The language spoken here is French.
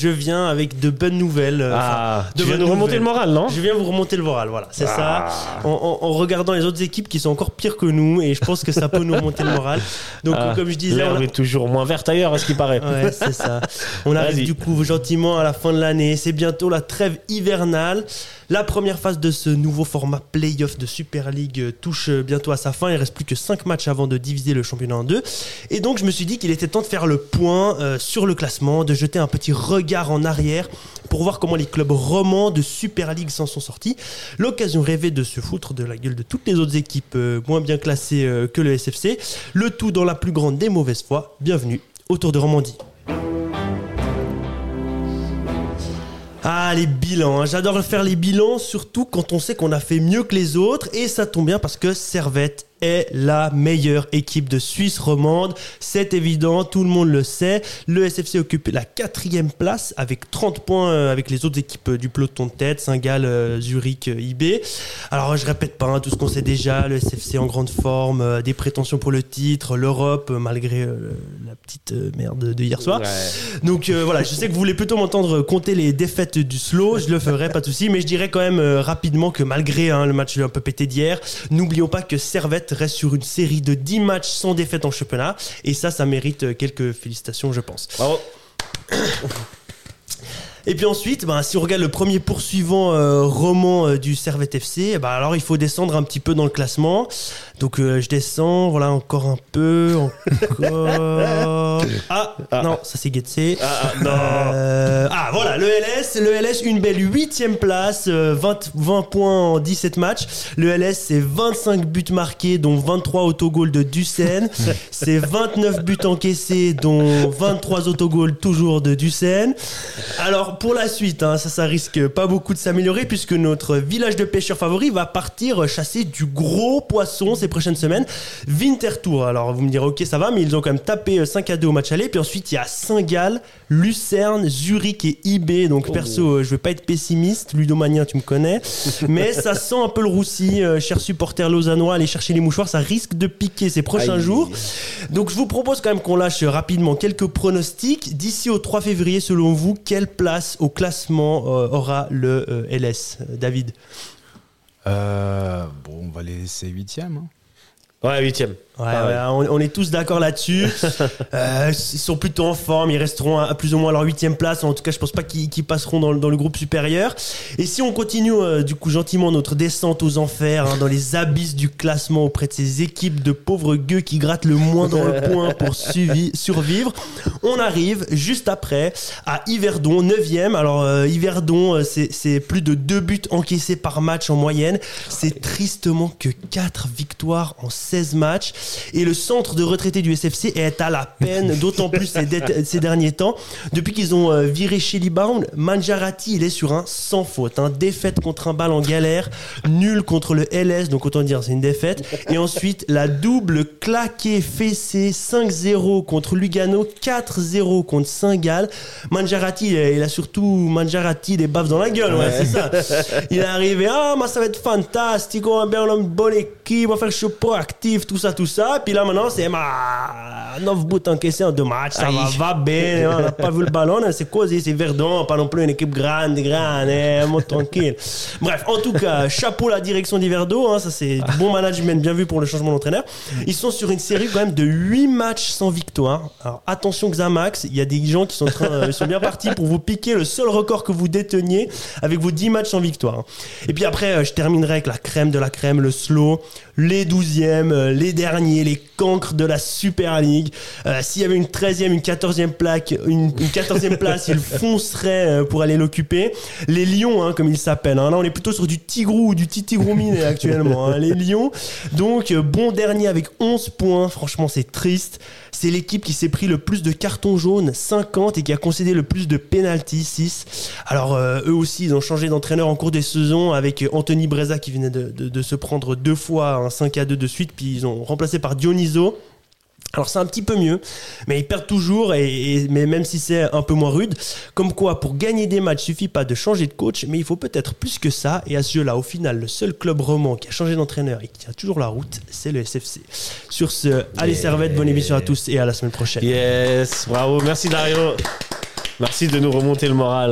je viens avec de bonnes nouvelles. euh, Ah, enfin, de tu viens bonnes nous remonter nouvelles. le moral, non Je viens vous remonter le moral, voilà, c'est Ah. ça. En, en- en regardant les autres équipes qui sont encore pires que nous, et je pense que ça peut nous remonter le moral. Donc, Ah, comme je disais, on a- est toujours moins verte ailleurs, à ce qui paraît. Ouais, c'est ça. On arrive du coup gentiment à la fin de l'année. C'est bientôt la trêve hivernale. La première phase de ce nouveau format playoff de Super League euh, touche euh, bientôt à sa fin. Il reste plus que 5 matchs avant de diviser le championnat en deux. Et donc je me suis dit qu'il était temps de faire le point euh, sur le classement, de jeter un petit regard en arrière pour voir comment les clubs romans de Super League s'en sont sortis. L'occasion rêvée de se foutre de la gueule de toutes les autres équipes euh, moins bien classées euh, que le SFC. Le tout dans la plus grande des mauvaises foi. Bienvenue autour de Romandie. Ah, les bilans. hein. J'adore faire les bilans, surtout quand on sait qu'on a fait mieux que les autres. Et ça tombe bien parce que Servette est la meilleure équipe de Suisse romande. C'est évident, tout le monde le sait. Le SFC occupe la quatrième place avec 30 points euh, avec les autres équipes euh, du peloton de tête, Saint-Gall, euh, Zurich, IB. Alors je répète pas hein, tout ce qu'on sait déjà. Le SFC en grande forme, euh, des prétentions pour le titre, l'Europe, euh, malgré euh, la petite merde de hier soir. Donc voilà, je sais que vous voulez plutôt m'entendre compter les défaites du slow, je le ferai, pas de souci, mais je dirais quand même rapidement que malgré hein, le match un peu pété d'hier, n'oublions pas que Servette reste sur une série de 10 matchs sans défaite en championnat, et ça, ça mérite euh, quelques félicitations, je pense. Et puis ensuite, ben, si on regarde le premier poursuivant euh, roman euh, du Servette FC, ben, alors il faut descendre un petit peu dans le classement. Donc euh, je descends, voilà, encore un peu, encore. Ah, non, ça c'est Getse. Ah, ah, non. Ah voilà, le LS, le LS une belle huitième place, euh, 20, 20 points en 17 matchs. Le LS c'est 25 buts marqués, dont 23 autogols de Ducène. c'est 29 buts encaissés, dont 23 autogols toujours de Ducène. Alors pour la suite, hein, ça, ça risque pas beaucoup de s'améliorer puisque notre village de pêcheurs favori va partir chasser du gros poisson ces prochaines semaines. Winterthur, alors vous me direz ok ça va, mais ils ont quand même tapé euh, 5 à 2 au match aller. Puis ensuite il y a Saint-Gall, Lucerne, Zurich et IB. Donc perso, euh, je vais pas être pessimiste, Ludomania tu me connais, mais ça sent un peu le roussi. Euh, chers supporters lausannois, aller chercher les mouchoirs, ça risque de piquer ces prochains Aïe. jours. Donc je vous propose quand même qu'on lâche rapidement quelques pronostics. D'ici au 3 février, selon vous, quelle place au classement euh, aura le euh, LS euh, David bon, on va les laisser huitième. hein. Ouais, huitième. Ouais, ouais, on, on est tous d'accord là-dessus. Euh, ils sont plutôt en forme, ils resteront à, à plus ou moins leur huitième place. En tout cas, je pense pas qu'ils passeront dans, le- dans le groupe supérieur. Et si on continue euh, du coup gentiment notre descente aux enfers, hein, dans les abysses du classement auprès de ces équipes de pauvres gueux qui grattent le moindre point pour survivre, on arrive juste après à Yverdon, 9ème. Alors euh, Yverdon, euh, c'est plus de deux buts encaissés par match en moyenne. C'est tristement que 4 victoires en 16 matchs. Et le centre de retraités du SFC est à la peine, d'autant plus ces, derniers temps. Depuis qu'ils ont euh, viré Shelly Bound, Manjarati, il est sur un sans faute. hein. Défaite contre un bal en galère, nul contre le LS, donc autant dire c'est une défaite. Et ensuite, la double claquée fessée 5-0 contre Lugano, 4-0 contre Saint-Gall. Manjarati, il a- surtout Manjarati des baffes dans la gueule, ouais, c'est ça. Il est arrivé, ah, moi ça va être fantastique, on va bien on a une bonne équipe, on va faire le tout ça, tout ça. Puis là maintenant, c'est ma 9 buts encaissés en deux matchs, ça va, va bien, on n'a pas vu le ballon, hein, c'est causé, c'est Verdon, pas non plus une équipe grande, grande, hein, tranquille. Bref, en tout cas, chapeau à la direction d'Iverdo, hein, ça c'est bon management, bien vu pour le changement d'entraîneur. Ils sont sur une série quand même de 8 matchs sans victoire. Alors attention Xamax, il y a des gens qui sont, en train, euh, ils sont bien partis pour vous piquer le seul record que vous déteniez avec vos 10 matchs sans victoire. Et puis après, euh, je terminerai avec la crème de la crème, le slow, les 12e, euh, les derniers, les cancres de la Super League. Euh, S'il y avait une 13e, une 14e plaque, une, une 14e place, ils fonceraient euh, pour aller l'occuper. Les Lions, hein, comme ils s'appellent. hein. Là, on est plutôt sur du Tigrou ou du Titigrou miné actuellement. hein. Les Lions. Donc, bon dernier avec 11 points. Franchement, c'est triste. C'est l'équipe qui s'est pris le plus de cartons jaunes, 50, et qui a concédé le plus de pénalties, 6. Alors, euh, eux aussi, ils ont changé d'entraîneur en cours des saisons avec Anthony Breza qui venait de, de- de se prendre deux fois un 5 à 2 de suite, puis ils ont remplacé par Dioniso. Alors c'est un petit peu mieux, mais ils perdent toujours, et, et- mais même si c'est un peu moins rude, comme quoi pour gagner des matchs, suffit pas de changer de coach, mais il faut peut-être plus que ça, et à ce jeu-là, au final, le seul club roman qui a changé d'entraîneur et qui tient toujours la route, c'est le SFC. Sur ce, allez Yeah. Servette, bonne émission à tous, et à la semaine prochaine. Yes, bravo, merci Dario. Merci de nous remonter le moral.